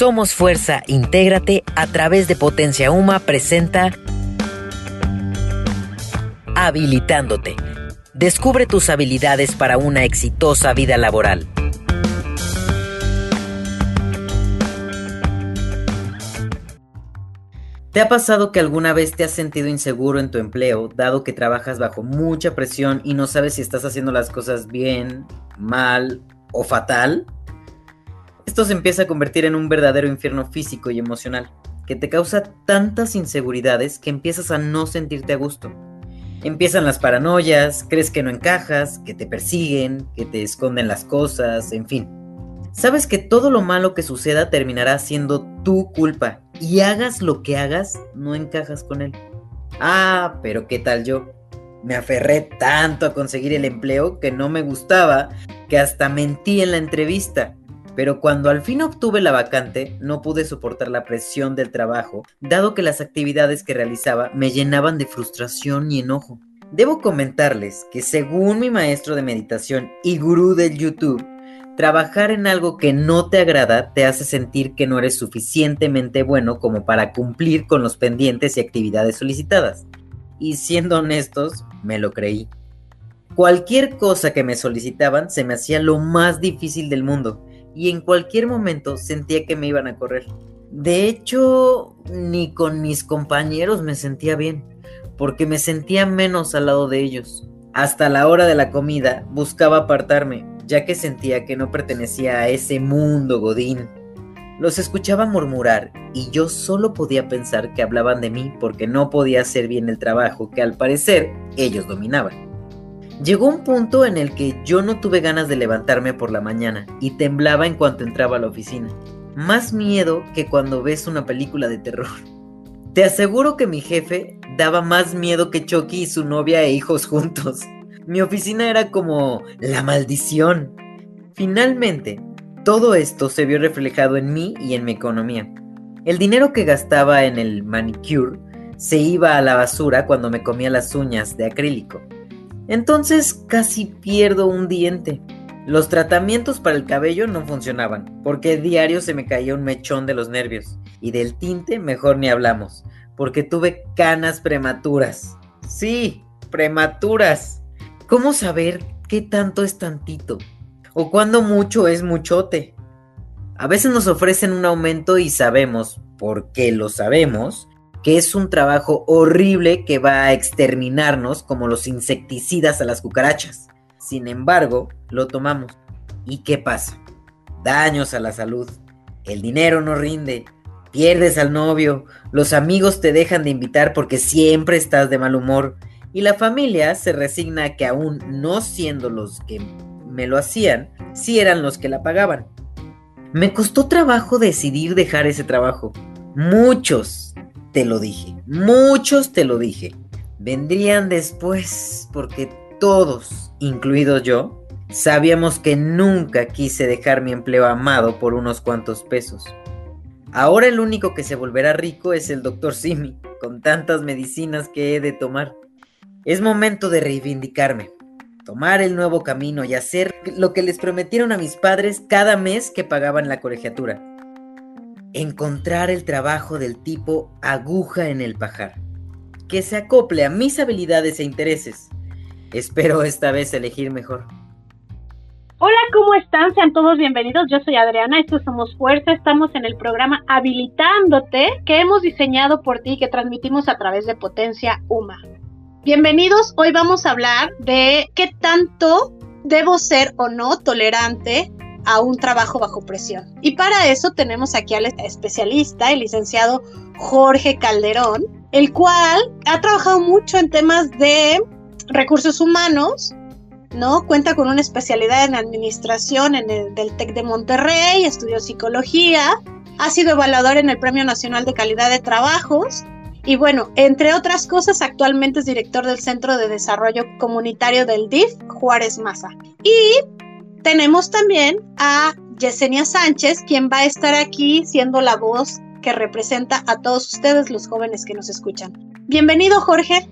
Somos Fuerza, intégrate a través de Potencia Uma presenta Habilitándote. Descubre tus habilidades para una exitosa vida laboral. ¿Te ha pasado que alguna vez te has sentido inseguro en tu empleo, dado que trabajas bajo mucha presión y no sabes si estás haciendo las cosas bien, mal o fatal? Esto se empieza a convertir en un verdadero infierno físico y emocional, que te causa tantas inseguridades que empiezas a no sentirte a gusto. Empiezan las paranoias, crees que no encajas, que te persiguen, que te esconden las cosas, en fin. Sabes que todo lo malo que suceda terminará siendo tu culpa y hagas lo que hagas, no encajas con él. Ah, pero ¿qué tal yo? Me aferré tanto a conseguir el empleo que no me gustaba que hasta mentí en la entrevista pero cuando al fin obtuve la vacante no pude soportar la presión del trabajo, dado que las actividades que realizaba me llenaban de frustración y enojo. Debo comentarles que según mi maestro de meditación y gurú del YouTube, trabajar en algo que no te agrada te hace sentir que no eres suficientemente bueno como para cumplir con los pendientes y actividades solicitadas. Y siendo honestos, me lo creí. Cualquier cosa que me solicitaban se me hacía lo más difícil del mundo y en cualquier momento sentía que me iban a correr. De hecho, ni con mis compañeros me sentía bien, porque me sentía menos al lado de ellos. Hasta la hora de la comida buscaba apartarme, ya que sentía que no pertenecía a ese mundo godín. Los escuchaba murmurar y yo solo podía pensar que hablaban de mí porque no podía hacer bien el trabajo que al parecer ellos dominaban. Llegó un punto en el que yo no tuve ganas de levantarme por la mañana y temblaba en cuanto entraba a la oficina. Más miedo que cuando ves una película de terror. Te aseguro que mi jefe daba más miedo que Chucky y su novia e hijos juntos. Mi oficina era como la maldición. Finalmente, todo esto se vio reflejado en mí y en mi economía. El dinero que gastaba en el manicure se iba a la basura cuando me comía las uñas de acrílico. Entonces casi pierdo un diente. Los tratamientos para el cabello no funcionaban, porque diario se me caía un mechón de los nervios. Y del tinte mejor ni hablamos, porque tuve canas prematuras. Sí, prematuras. ¿Cómo saber qué tanto es tantito? ¿O cuándo mucho es muchote? A veces nos ofrecen un aumento y sabemos, porque lo sabemos, que es un trabajo horrible que va a exterminarnos como los insecticidas a las cucarachas. Sin embargo, lo tomamos. ¿Y qué pasa? Daños a la salud. El dinero no rinde. Pierdes al novio. Los amigos te dejan de invitar porque siempre estás de mal humor. Y la familia se resigna a que aún no siendo los que me lo hacían, sí eran los que la pagaban. Me costó trabajo decidir dejar ese trabajo. Muchos, te lo dije, muchos te lo dije. Vendrían después porque todos, incluido yo, sabíamos que nunca quise dejar mi empleo amado por unos cuantos pesos. Ahora el único que se volverá rico es el doctor Simi, con tantas medicinas que he de tomar. Es momento de reivindicarme, tomar el nuevo camino y hacer lo que les prometieron a mis padres cada mes que pagaban la colegiatura encontrar el trabajo del tipo aguja en el pajar, que se acople a mis habilidades e intereses. Espero esta vez elegir mejor. Hola, ¿cómo están? Sean todos bienvenidos. Yo soy Adriana, esto Somos Fuerza. Estamos en el programa Habilitándote que hemos diseñado por ti y que transmitimos a través de Potencia Uma. Bienvenidos, hoy vamos a hablar de qué tanto debo ser o no tolerante a un trabajo bajo presión. Y para eso tenemos aquí al especialista, el licenciado Jorge Calderón, el cual ha trabajado mucho en temas de recursos humanos, ¿no? Cuenta con una especialidad en administración en el del TEC de Monterrey, estudió psicología, ha sido evaluador en el Premio Nacional de Calidad de Trabajos y bueno, entre otras cosas, actualmente es director del Centro de Desarrollo Comunitario del DIF, Juárez Maza. Y tenemos también a Yesenia Sánchez, quien va a estar aquí siendo la voz que representa a todos ustedes, los jóvenes que nos escuchan. Bienvenido, Jorge.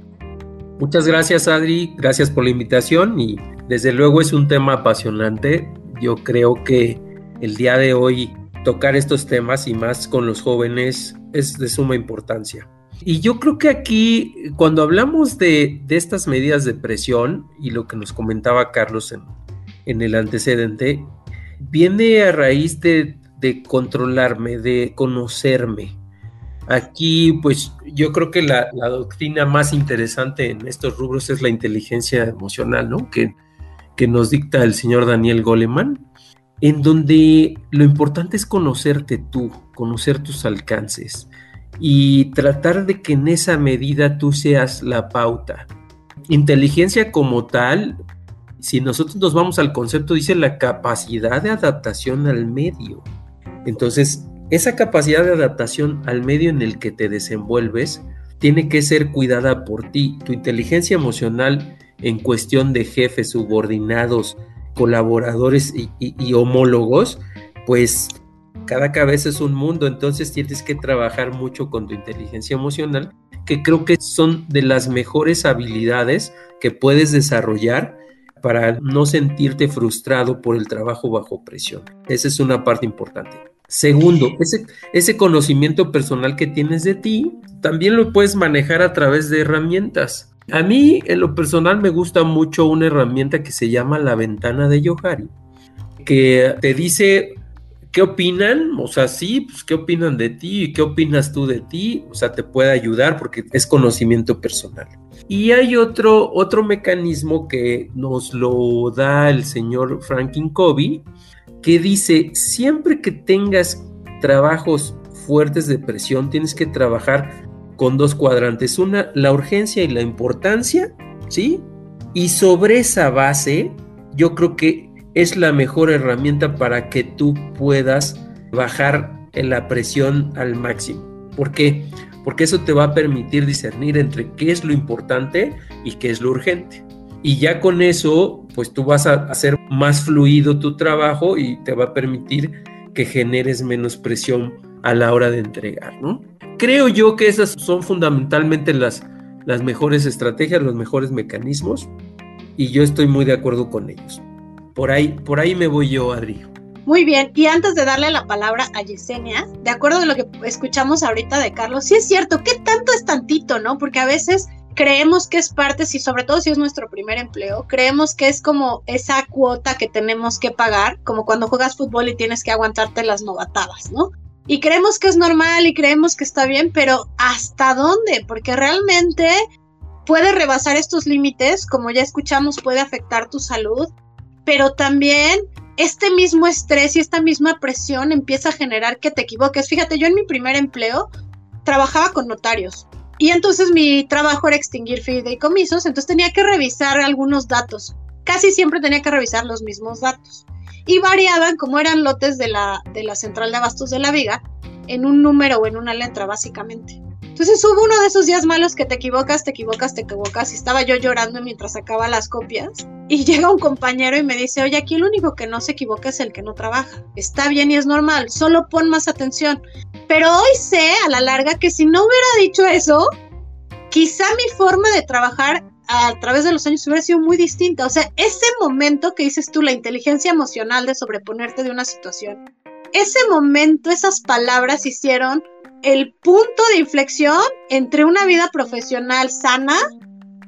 Muchas gracias, Adri. Gracias por la invitación y desde luego es un tema apasionante. Yo creo que el día de hoy tocar estos temas y más con los jóvenes es de suma importancia. Y yo creo que aquí, cuando hablamos de, estas medidas de presión y lo que nos comentaba Carlos en, en el antecedente, viene a raíz de, controlarme, de conocerme. Aquí, pues yo creo que la, doctrina más interesante en estos rubros es la inteligencia emocional, ¿no? Que nos dicta el señor Daniel Goleman, en donde lo importante es conocerte tú, conocer tus alcances y tratar de que en esa medida tú seas la pauta. Inteligencia como tal, si nosotros nos vamos al concepto, dice la capacidad de adaptación al medio. Entonces, esa capacidad de adaptación al medio en el que te desenvuelves tiene que ser cuidada por ti. Tu inteligencia emocional en cuestión de jefes, subordinados, colaboradores y, homólogos, pues cada cabeza es un mundo, entonces tienes que trabajar mucho con tu inteligencia emocional, que creo que son de las mejores habilidades que puedes desarrollar para no sentirte frustrado por el trabajo bajo presión. Esa es una parte importante. Segundo, ese, ese conocimiento personal que tienes de ti, también lo puedes manejar a través de herramientas. A mí, en lo personal, me gusta mucho una herramienta que se llama la ventana de Yohari, que te dice qué opinan, o sea, sí, pues qué opinan de ti y qué opinas tú de ti, o sea, te puede ayudar porque es conocimiento personal. Y hay otro, otro mecanismo que nos lo da el señor Franklin Covey, que dice, siempre que tengas trabajos fuertes de presión, tienes que trabajar con dos cuadrantes. Una, la urgencia y la importancia, ¿sí? Y sobre esa base, yo creo que es la mejor herramienta para que tú puedas bajar la presión al máximo. ¿Por qué? Porque eso te va a permitir discernir entre qué es lo importante y qué es lo urgente. Y ya con eso, pues tú vas a hacer más fluido tu trabajo y te va a permitir que generes menos presión a la hora de entregar, ¿no? Creo yo que esas son fundamentalmente las, las mejores estrategias, los mejores mecanismos y yo estoy muy de acuerdo con ellos. Por ahí, por ahí me voy yo, Adri. Muy bien, y antes de darle la palabra a Yesenia, de acuerdo a lo que escuchamos ahorita de Carlos, sí es cierto, ¿qué tanto es tantito, no? Porque a veces creemos que es parte, si sobre todo si es nuestro primer empleo, creemos que es como esa cuota que tenemos que pagar, como cuando juegas fútbol y tienes que aguantarte las novatadas, ¿no? Y creemos que es normal y creemos que está bien, pero ¿hasta dónde? Porque realmente puede rebasar estos límites, como ya escuchamos, puede afectar tu salud, pero también este mismo estrés y esta misma presión empieza a generar que te equivoques. Fíjate, yo en mi primer empleo trabajaba con notarios y entonces mi trabajo era extinguir fideicomisos, entonces tenía que revisar algunos datos. Casi siempre tenía que revisar los mismos datos. Y variaban, como eran lotes de la, de la central de abastos de la viga, en un número o en una letra, básicamente. Entonces hubo uno de esos días malos que te equivocas, te equivocas, te equivocas. Y estaba yo llorando mientras sacaba las copias. Y llega un compañero y me dice, oye, aquí el único que no se equivoca es el que no trabaja. Está bien y es normal, solo pon más atención. Pero hoy sé a la larga que si no hubiera dicho eso, quizá mi forma de trabajar a través de los años hubiera sido muy distinta. O sea, ese momento que dices tú, la inteligencia emocional de sobreponerte de una situación, ese momento, esas palabras hicieron el punto de inflexión entre una vida profesional sana,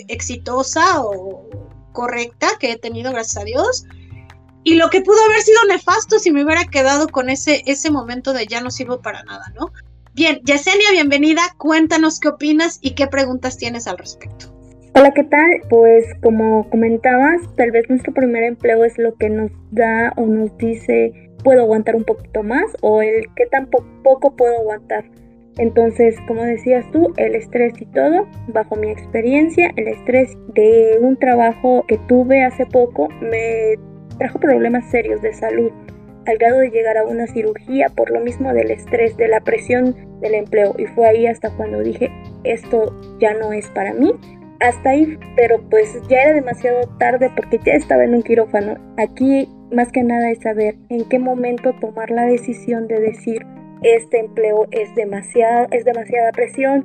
exitosa o correcta que he tenido, gracias a Dios, y lo que pudo haber sido nefasto si me hubiera quedado con ese, ese momento de ya no sirvo para nada, ¿no? Bien, Yesenia, bienvenida. Cuéntanos qué opinas y qué preguntas tienes al respecto. Hola, ¿qué tal? Pues como comentabas, tal vez nuestro primer empleo es lo que nos da o nos dice puedo aguantar un poquito más o el que tan poco puedo aguantar. Entonces, como decías tú, el estrés y todo, bajo mi experiencia, el estrés de un trabajo que tuve hace poco me trajo problemas serios de salud, al grado de llegar a una cirugía por lo mismo del estrés, de la presión del empleo. Y fue ahí hasta cuando dije, esto ya no es para mí. Hasta ahí, pero pues ya era demasiado tarde porque ya estaba en un quirófano. Aquí más que nada es saber en qué momento tomar la decisión de decir, este empleo es demasiado, es demasiada presión,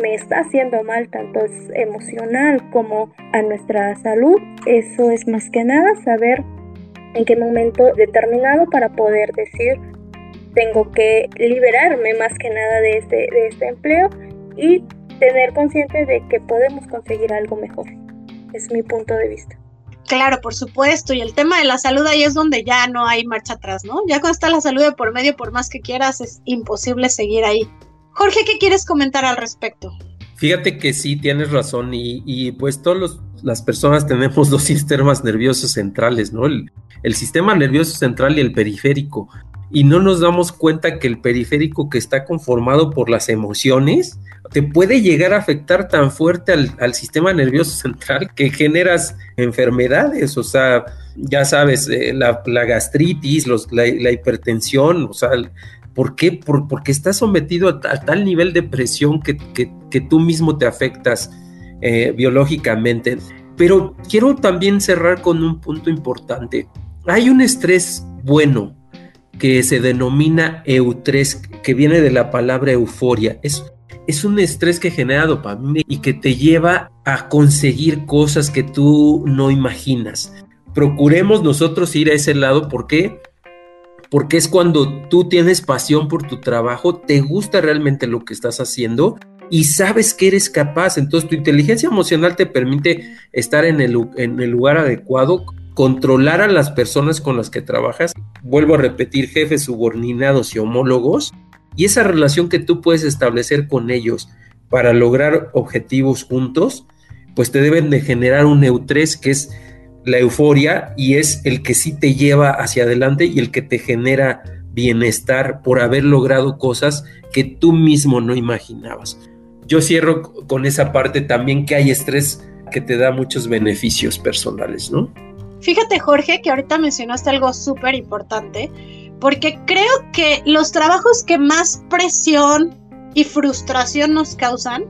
me está haciendo mal tanto emocional como a nuestra salud. Eso es más que nada saber en qué momento determinado para poder decir tengo que liberarme más que nada de este, de este empleo y tener consciente de que podemos conseguir algo mejor. Es mi punto de vista. Claro, por supuesto. Y el tema de la salud ahí es donde ya no hay marcha atrás, ¿no? Ya cuando está la salud de por medio, por más que quieras, es imposible seguir ahí. Jorge, ¿qué quieres comentar al respecto? Fíjate que sí, tienes razón y, pues todas las personas tenemos dos sistemas nerviosos centrales, ¿no? El, el, sistema nervioso central y el periférico. Y no nos damos cuenta que el periférico que está conformado por las emociones te puede llegar a afectar tan fuerte al, sistema nervioso central que generas enfermedades, o sea, ya sabes, eh, la, gastritis, los, la, hipertensión, o sea, ¿por qué? porque estás sometido a, tal nivel de presión que, tú mismo te afectas eh, biológicamente. Pero quiero también cerrar con un punto importante. Hay un estrés bueno que se denomina eustrés, que viene de la palabra euforia. Es es un estrés que genera dopamina y que te lleva a conseguir cosas que tú no imaginas. Procuremos nosotros ir a ese lado, ¿por qué? Porque es cuando tú tienes pasión por tu trabajo, te gusta realmente lo que estás haciendo y sabes que eres capaz. Entonces tu inteligencia emocional te permite estar en el, en el lugar adecuado, controlar a las personas con las que trabajas. Vuelvo a repetir, jefes subordinados y homólogos y esa relación que tú puedes establecer con ellos para lograr objetivos juntos, pues te deben de generar un neutrés que es la euforia y es el que sí te lleva hacia adelante y el que te genera bienestar por haber logrado cosas que tú mismo no imaginabas. Yo cierro con esa parte también que hay estrés que te da muchos beneficios personales, ¿no? Fíjate Jorge que ahorita mencionaste algo súper importante porque creo que los trabajos que más presión y frustración nos causan,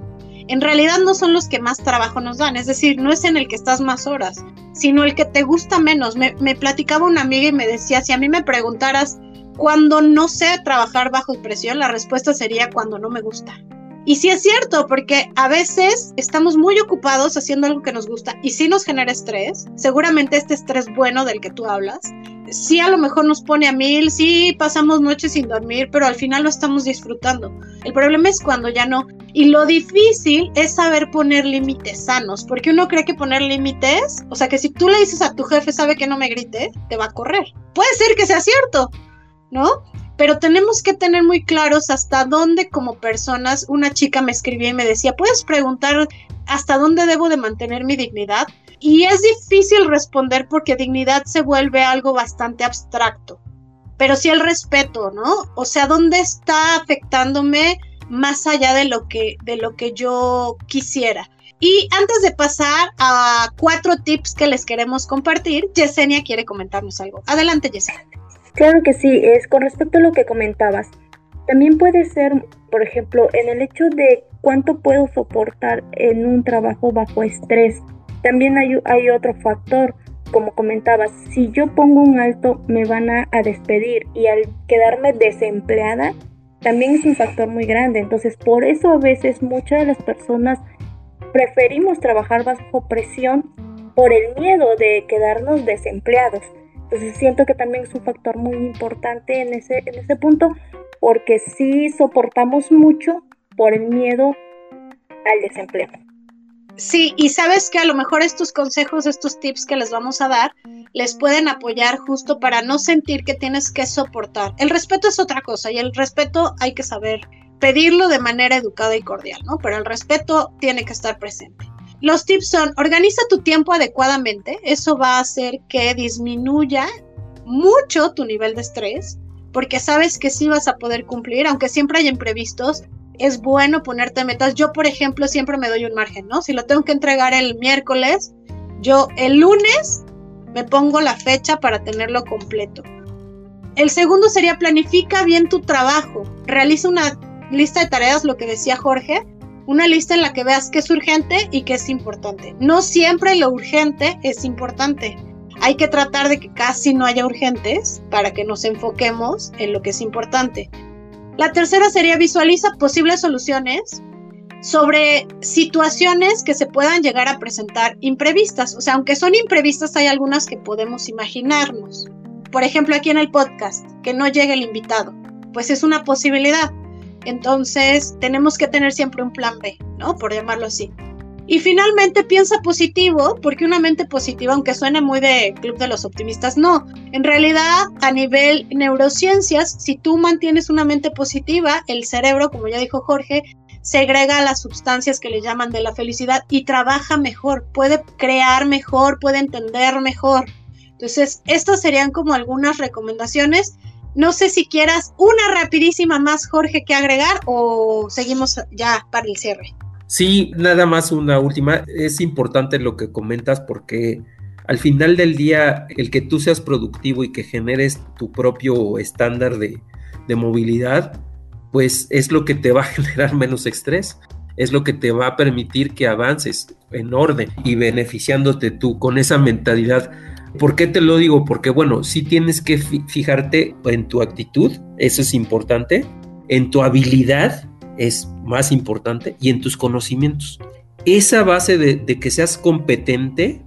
en realidad no son los que más trabajo nos dan, es decir, no es en el que estás más horas, sino el que te gusta menos. Me, platicaba una amiga y me decía, si a mí me preguntaras cuando no sé trabajar bajo presión, la respuesta sería cuando no me gusta. Y sí es cierto, porque a veces estamos muy ocupados haciendo algo que nos gusta y sí nos genera estrés, seguramente este estrés bueno del que tú hablas, sí a lo mejor nos pone a mil, sí pasamos noches sin dormir, pero al final lo estamos disfrutando. El problema es cuando ya no. Y lo difícil es saber poner límites sanos, porque uno cree que poner límites, o sea que si tú le dices a tu jefe, sabe que no me grite, te va a correr. Puede ser que sea cierto, ¿no? Pero tenemos que tener muy claros hasta dónde como personas, una chica me escribía y me decía, ¿puedes preguntar hasta dónde debo de mantener mi dignidad? Y es difícil responder porque dignidad se vuelve algo bastante abstracto. Pero sí el respeto, ¿no? O sea, ¿dónde está afectándome más allá de lo que, de lo que yo quisiera? Y antes de pasar a cuatro tips que les queremos compartir, Yesenia quiere comentarnos algo. Adelante, Yesenia. Claro que sí, es con respecto a lo que comentabas. También puede ser, por ejemplo, en el hecho de cuánto puedo soportar en un trabajo bajo estrés. También hay, otro factor, como comentabas, si yo pongo un alto me van a, despedir y al quedarme desempleada también es un factor muy grande. Entonces por eso a veces muchas de las personas preferimos trabajar bajo presión por el miedo de quedarnos desempleados. Entonces siento que también es un factor muy importante en ese, en ese punto porque sí soportamos mucho por el miedo al desempleo. Sí, y sabes que a lo mejor estos consejos, estos tips que les vamos a dar, les pueden apoyar justo para no sentir que tienes que soportar. El respeto es otra cosa y el respeto hay que saber pedirlo de manera educada y cordial, ¿no? Pero el respeto tiene que estar presente. Los tips son, organiza tu tiempo adecuadamente, eso va a hacer que disminuya mucho tu nivel de estrés, porque sabes que sí vas a poder cumplir, aunque siempre hay imprevistos, es bueno ponerte metas. Yo, por ejemplo, siempre me doy un margen, ¿no? Si lo tengo que entregar el miércoles, yo el lunes me pongo la fecha para tenerlo completo. El segundo sería planifica bien tu trabajo. Realiza una lista de tareas, lo que decía Jorge, una lista en la que veas qué es urgente y qué es importante. No siempre lo urgente es importante. Hay que tratar de que casi no haya urgentes para que nos enfoquemos en lo que es importante. La tercera sería visualiza posibles soluciones sobre situaciones que se puedan llegar a presentar imprevistas. O sea, aunque son imprevistas, hay algunas que podemos imaginarnos. Por ejemplo, aquí en el podcast, que no llegue el invitado. pues es una posibilidad. Entonces, tenemos que tener siempre un plan B, ¿no? Por llamarlo así. Y finalmente piensa positivo, porque una mente positiva, aunque suene muy de Club de los Optimistas, no. En realidad, a nivel neurociencias, si tú mantienes una mente positiva, el cerebro, como ya dijo Jorge, segrega las sustancias que le llaman de la felicidad y trabaja mejor, puede crear mejor, puede entender mejor. Entonces, estas serían como algunas recomendaciones. No sé si quieras una rapidísima más, Jorge, que agregar o seguimos ya para el cierre. Sí, nada más una última. Es importante lo que comentas porque al final del día el que tú seas productivo y que generes tu propio estándar de, movilidad, pues es lo que te va a generar menos estrés, es lo que te va a permitir que avances en orden y beneficiándote tú con esa mentalidad. ¿Por qué te lo digo? Porque bueno, sí tienes que fijarte en tu actitud, eso es importante, en tu habilidad es más importante y en tus conocimientos. Esa base de, que seas competente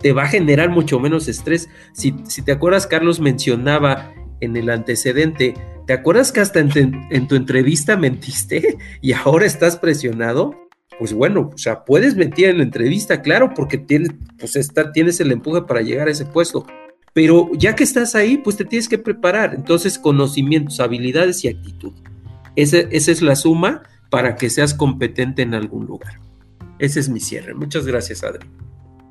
te va a generar mucho menos estrés. Si, te acuerdas, Carlos mencionaba en el antecedente, ¿te acuerdas que hasta en, tu entrevista mentiste y ahora estás presionado? Pues bueno, o sea, puedes mentir en la entrevista, claro, porque tienes, pues tienes el empuje para llegar a ese puesto. Pero ya que estás ahí, pues te tienes que preparar. Entonces, conocimientos, habilidades y actitud esa es la suma para que seas competente en algún lugar. Ese es mi cierre. Muchas gracias, Adri.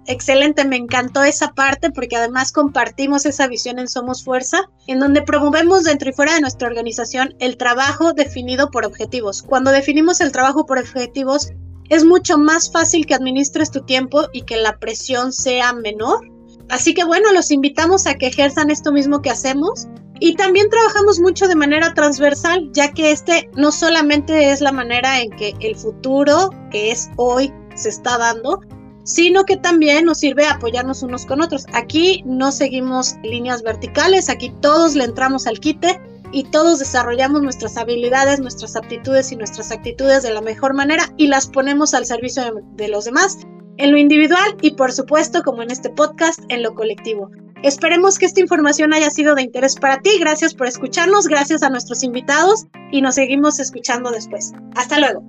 Excelente, me encantó esa parte porque además compartimos esa visión en Somos Fuerza, en donde promovemos dentro y fuera de nuestra organización el trabajo definido por objetivos. Cuando definimos el trabajo por objetivos, es mucho más fácil que administres tu tiempo y que la presión sea menor. Así que bueno, los invitamos a que ejerzan esto mismo que hacemos y también trabajamos mucho de manera transversal, ya que este no solamente es la manera en que el futuro, que es hoy, se está dando, sino que también nos sirve a apoyarnos unos con otros. Aquí no seguimos líneas verticales, aquí todos le entramos al quite y todos desarrollamos nuestras habilidades, nuestras aptitudes y nuestras actitudes de la mejor manera y las ponemos al servicio de, los demás, en lo individual y por supuesto, como en este podcast, en lo colectivo. Esperemos que esta información haya sido de interés para ti. Gracias por escucharnos, gracias a nuestros invitados y nos seguimos escuchando después. Hasta luego.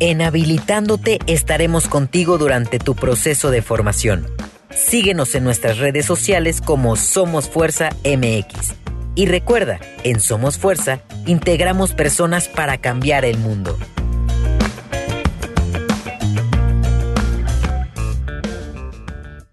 En Habilitándote estaremos contigo durante tu proceso de formación. Síguenos en nuestras redes sociales como Somos Fuerza MX. Y recuerda, en Somos Fuerza integramos personas para cambiar el mundo.